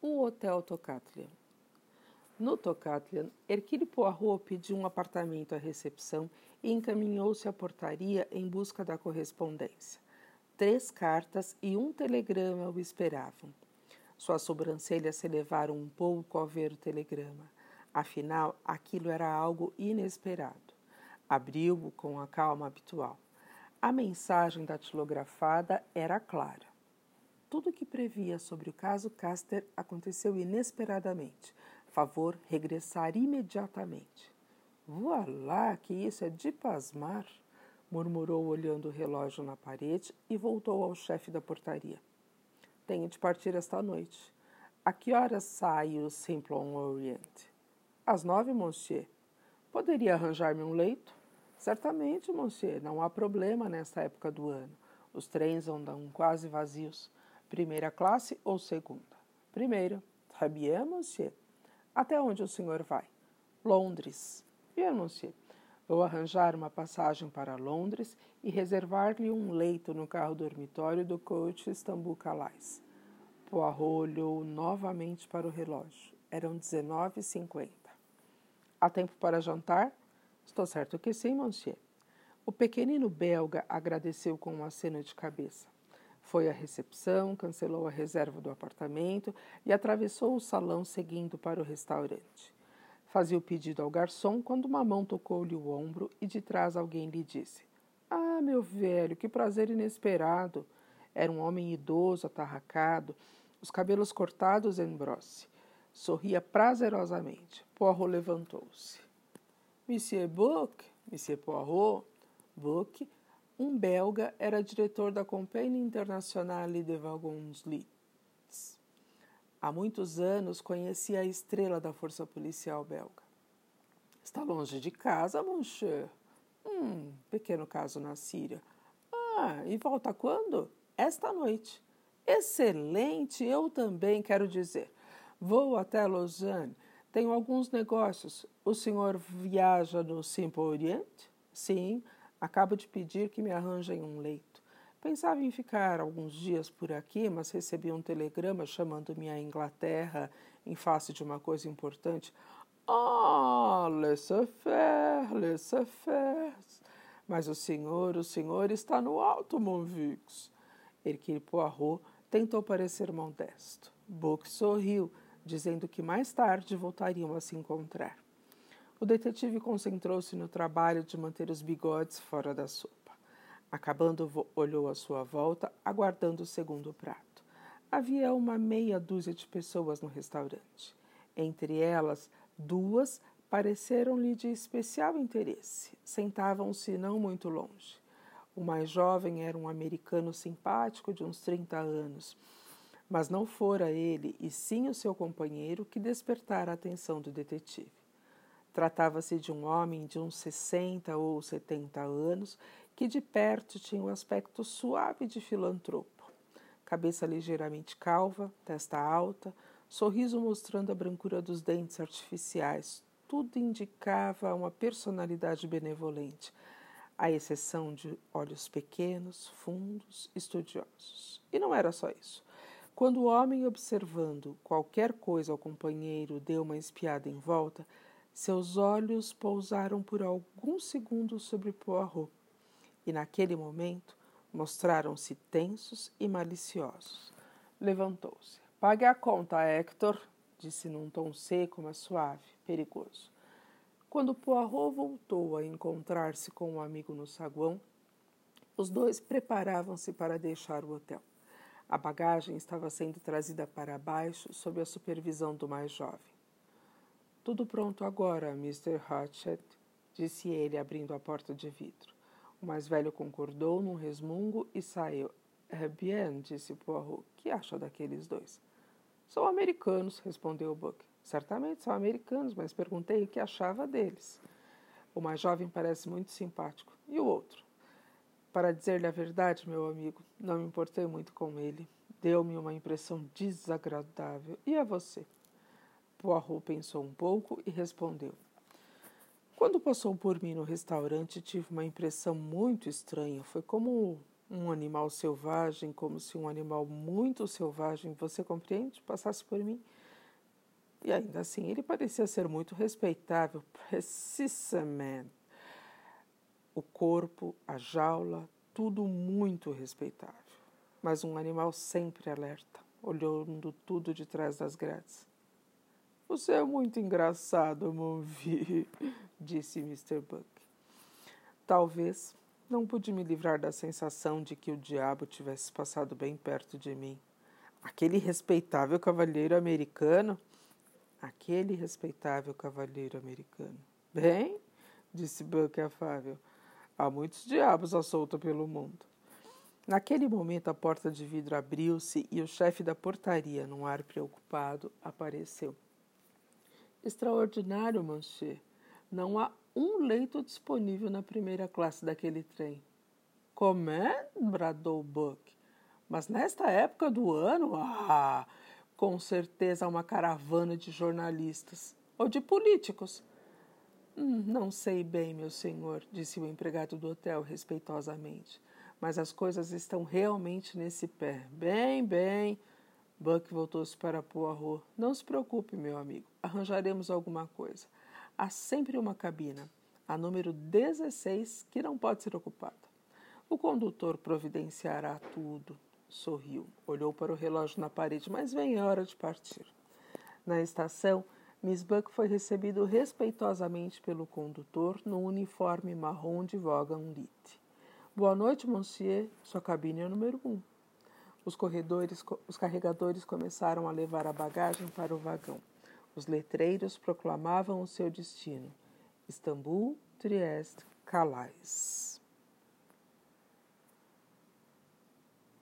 O Hotel Tocatlian. No Tocatlian, Hercule Poirot pediu um apartamento à recepção e encaminhou-se à portaria em busca da correspondência. Três cartas e um telegrama o esperavam. Suas sobrancelhas se elevaram um pouco ao ver o telegrama. Afinal, aquilo era algo inesperado. Abriu-o com a calma habitual. A mensagem datilografada era clara. Tudo o que previa sobre o caso Caster aconteceu inesperadamente. Favor regressar imediatamente. Voilá, que isso é de pasmar! murmurou olhando o relógio na parede e voltou ao chefe da portaria. Tenho de partir esta noite. A que horas sai o Simplon Orient? Às nove, monsieur. Poderia arranjar-me um leito? Certamente, monsieur. Não há problema nesta época do ano. Os trens andam quase vazios. Primeira classe ou segunda? Primeira. Très monsieur. Até onde o senhor vai? Londres. Bien, monsieur. Vou arranjar uma passagem para Londres e reservar-lhe um leito no carro dormitório do coach Istanbul Calais. Poirot olhou novamente para o relógio. Eram 19h50. Há tempo para jantar? Estou certo que sim, monsieur. O pequenino belga agradeceu com um aceno de cabeça. Foi à recepção, cancelou a reserva do apartamento e atravessou o salão seguindo para o restaurante. Fazia o pedido ao garçom quando uma mão tocou-lhe o ombro e de trás alguém lhe disse: Ah, meu velho, que prazer inesperado! Era um homem idoso, atarracado, os cabelos cortados em brosse. Sorria prazerosamente. Poirot levantou-se. Monsieur Book, Monsieur Poirot, Book um belga era diretor da Companhia Internationale de Wagons Lits. Há muitos anos conhecia a estrela da força policial belga. Está longe de casa, monsieur? Hum, pequeno caso na Síria. Ah, e volta quando? Esta noite. Excelente, eu também quero dizer. Vou até Lausanne. Tenho alguns negócios. O senhor viaja no Simple Oriente? Sim. Acabo de pedir que me arranjem um leito. Pensava em ficar alguns dias por aqui, mas recebi um telegrama chamando-me à Inglaterra em face de uma coisa importante. Ah, laissez-faire, laissez-faire. Mas o senhor, o senhor está no alto, Monvix. Hercule Poirot tentou parecer modesto. Book sorriu, dizendo que mais tarde voltariam a se encontrar. O detetive concentrou-se no trabalho de manter os bigodes fora da sopa. Acabando, olhou à sua volta, aguardando o segundo prato. Havia uma meia dúzia de pessoas no restaurante. Entre elas, duas pareceram-lhe de especial interesse. Sentavam-se não muito longe. O mais jovem era um americano simpático de uns 30 anos, mas não fora ele, e sim o seu companheiro, que despertara a atenção do detetive. Tratava-se de um homem de uns 60 ou 70 anos que de perto tinha um aspecto suave de filantropo. Cabeça ligeiramente calva, testa alta, sorriso mostrando a brancura dos dentes artificiais. Tudo indicava uma personalidade benevolente, à exceção de olhos pequenos, fundos, estudiosos. E não era só isso. Quando o homem, observando qualquer coisa ao companheiro, deu uma espiada em volta, seus olhos pousaram por alguns segundos sobre Poirot e, naquele momento, mostraram-se tensos e maliciosos. Levantou-se. Pague a conta, Hector, disse num tom seco, mas suave, perigoso. Quando Poirot voltou a encontrar-se com um amigo no saguão, os dois preparavam-se para deixar o hotel. A bagagem estava sendo trazida para baixo sob a supervisão do mais jovem. Tudo pronto agora, Mr. Hatchet, disse ele, abrindo a porta de vidro. O mais velho concordou num resmungo e saiu. É bien, disse Poirot. Que acha daqueles dois? São americanos, respondeu Buck. Certamente são americanos, mas perguntei o que achava deles. O mais jovem parece muito simpático. E o outro? Para dizer-lhe a verdade, meu amigo, não me importei muito com ele. Deu-me uma impressão desagradável. E a você? Poirot pensou um pouco e respondeu: Quando passou por mim no restaurante, tive uma impressão muito estranha. Foi como um animal selvagem, como se um animal muito selvagem, você compreende, passasse por mim. E ainda assim, ele parecia ser muito respeitável, precisamente. O corpo, a jaula, tudo muito respeitável. Mas um animal sempre alerta, olhando tudo de trás das grades. Você é muito engraçado, mon vieux, disse Mr. Buck. Talvez não pude me livrar da sensação de que o diabo tivesse passado bem perto de mim. Aquele respeitável cavalheiro americano. Aquele respeitável cavalheiro americano. Bem, disse Buck afável, há muitos diabos à solta pelo mundo. Naquele momento, a porta de vidro abriu-se e o chefe da portaria, num ar preocupado, apareceu. Extraordinário, monsieur. Não há um leito disponível na primeira classe daquele trem. Como é? bradou Buck. Mas nesta época do ano, ah, com certeza há uma caravana de jornalistas ou de políticos. Hum, não sei bem, meu senhor, disse o empregado do hotel respeitosamente, mas as coisas estão realmente nesse pé. Bem, bem. Buck voltou-se para Poirot. Não se preocupe, meu amigo, arranjaremos alguma coisa. Há sempre uma cabina, a número 16, que não pode ser ocupada. O condutor providenciará tudo. Sorriu, olhou para o relógio na parede, mas vem a hora de partir. Na estação, Miss Buck foi recebido respeitosamente pelo condutor no uniforme marrom de Vogan Lit. Boa noite, monsieur. Sua cabine é número 1. Um. Os corredores, os carregadores começaram a levar a bagagem para o vagão. Os letreiros proclamavam o seu destino: Istambul, Trieste, Calais.